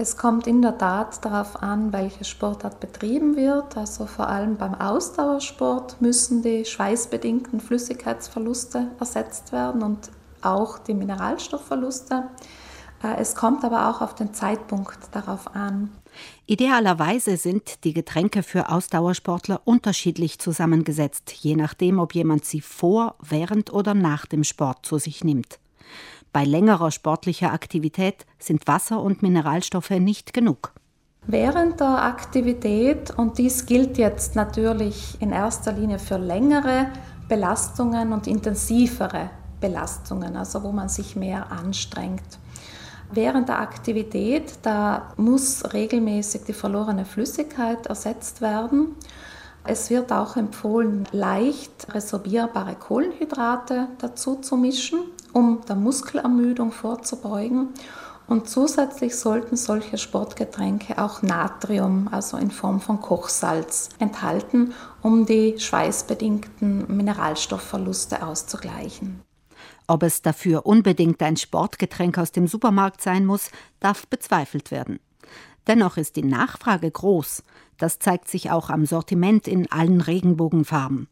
Es kommt in der Tat darauf an, welche Sportart betrieben wird. Also vor allem beim Ausdauersport müssen die schweißbedingten Flüssigkeitsverluste ersetzt werden und auch die Mineralstoffverluste. Äh, es kommt aber auch auf den Zeitpunkt darauf an. Idealerweise sind die Getränke für Ausdauersportler unterschiedlich zusammengesetzt, je nachdem, ob jemand sie vor, während oder nach dem Sport zu sich nimmt. Bei längerer sportlicher Aktivität sind Wasser und Mineralstoffe nicht genug. Während der Aktivität, und dies gilt jetzt natürlich in erster Linie für längere Belastungen und intensivere Belastungen, also wo man sich mehr anstrengt. Während der Aktivität, da muss regelmäßig die verlorene Flüssigkeit ersetzt werden. Es wird auch empfohlen, leicht resorbierbare Kohlenhydrate dazu zu mischen, um der Muskelermüdung vorzubeugen. Und zusätzlich sollten solche Sportgetränke auch Natrium, also in Form von Kochsalz, enthalten, um die schweißbedingten Mineralstoffverluste auszugleichen. Ob es dafür unbedingt ein Sportgetränk aus dem Supermarkt sein muss, darf bezweifelt werden. Dennoch ist die Nachfrage groß. Das zeigt sich auch am Sortiment in allen Regenbogenfarben.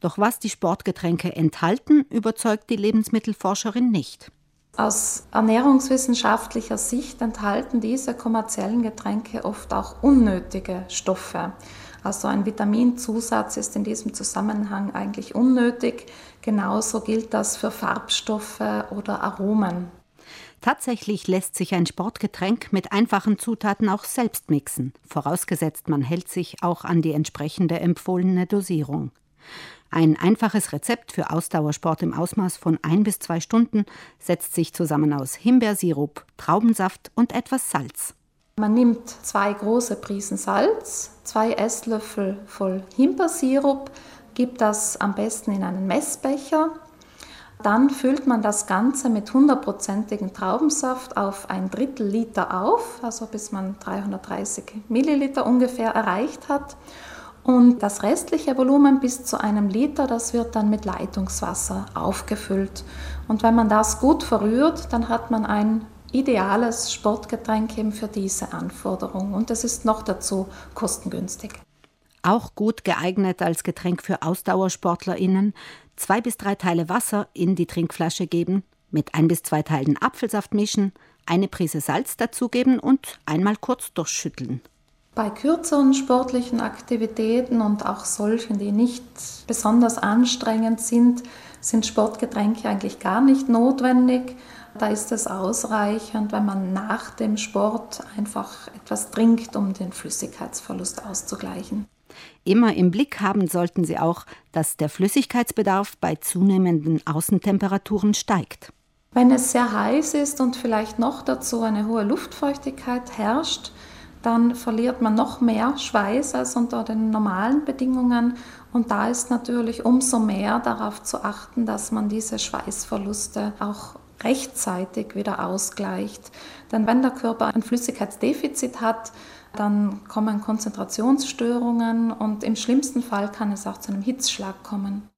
Doch was die Sportgetränke enthalten, überzeugt die Lebensmittelforscherin nicht. Aus ernährungswissenschaftlicher Sicht enthalten diese kommerziellen Getränke oft auch unnötige Stoffe. Also ein Vitaminzusatz ist in diesem Zusammenhang eigentlich unnötig. Genauso gilt das für Farbstoffe oder Aromen. Tatsächlich lässt sich ein Sportgetränk mit einfachen Zutaten auch selbst mixen, vorausgesetzt man hält sich auch an die entsprechende empfohlene Dosierung. Ein einfaches Rezept für Ausdauersport im Ausmaß von ein bis zwei Stunden setzt sich zusammen aus Himbeersirup, Traubensaft und etwas Salz. Man nimmt zwei große Prisen Salz, zwei Esslöffel voll Himbeersirup, gibt das am besten in einen Messbecher. Dann füllt man das Ganze mit hundertprozentigem Traubensaft auf ein Drittel Liter auf, also bis man 330 Milliliter ungefähr erreicht hat. Und das restliche Volumen bis zu einem Liter, das wird dann mit Leitungswasser aufgefüllt. Und wenn man das gut verrührt, dann hat man ein ideales Sportgetränk eben für diese Anforderung. Und es ist noch dazu kostengünstig. Auch gut geeignet als Getränk für AusdauersportlerInnen. Zwei bis drei Teile Wasser in die Trinkflasche geben, mit ein bis zwei Teilen Apfelsaft mischen, eine Prise Salz dazugeben und einmal kurz durchschütteln. Bei kürzeren sportlichen Aktivitäten und auch solchen, die nicht besonders anstrengend sind, sind Sportgetränke eigentlich gar nicht notwendig. Da ist es ausreichend, wenn man nach dem Sport einfach etwas trinkt, um den Flüssigkeitsverlust auszugleichen. Immer im Blick haben sollten Sie auch, dass der Flüssigkeitsbedarf bei zunehmenden Außentemperaturen steigt. Wenn es sehr heiß ist und vielleicht noch dazu eine hohe Luftfeuchtigkeit herrscht, dann verliert man noch mehr Schweiß als unter den normalen Bedingungen. Und da ist natürlich umso mehr darauf zu achten, dass man diese Schweißverluste auch rechtzeitig wieder ausgleicht. Denn wenn der Körper ein Flüssigkeitsdefizit hat, dann kommen Konzentrationsstörungen und im schlimmsten Fall kann es auch zu einem Hitzschlag kommen.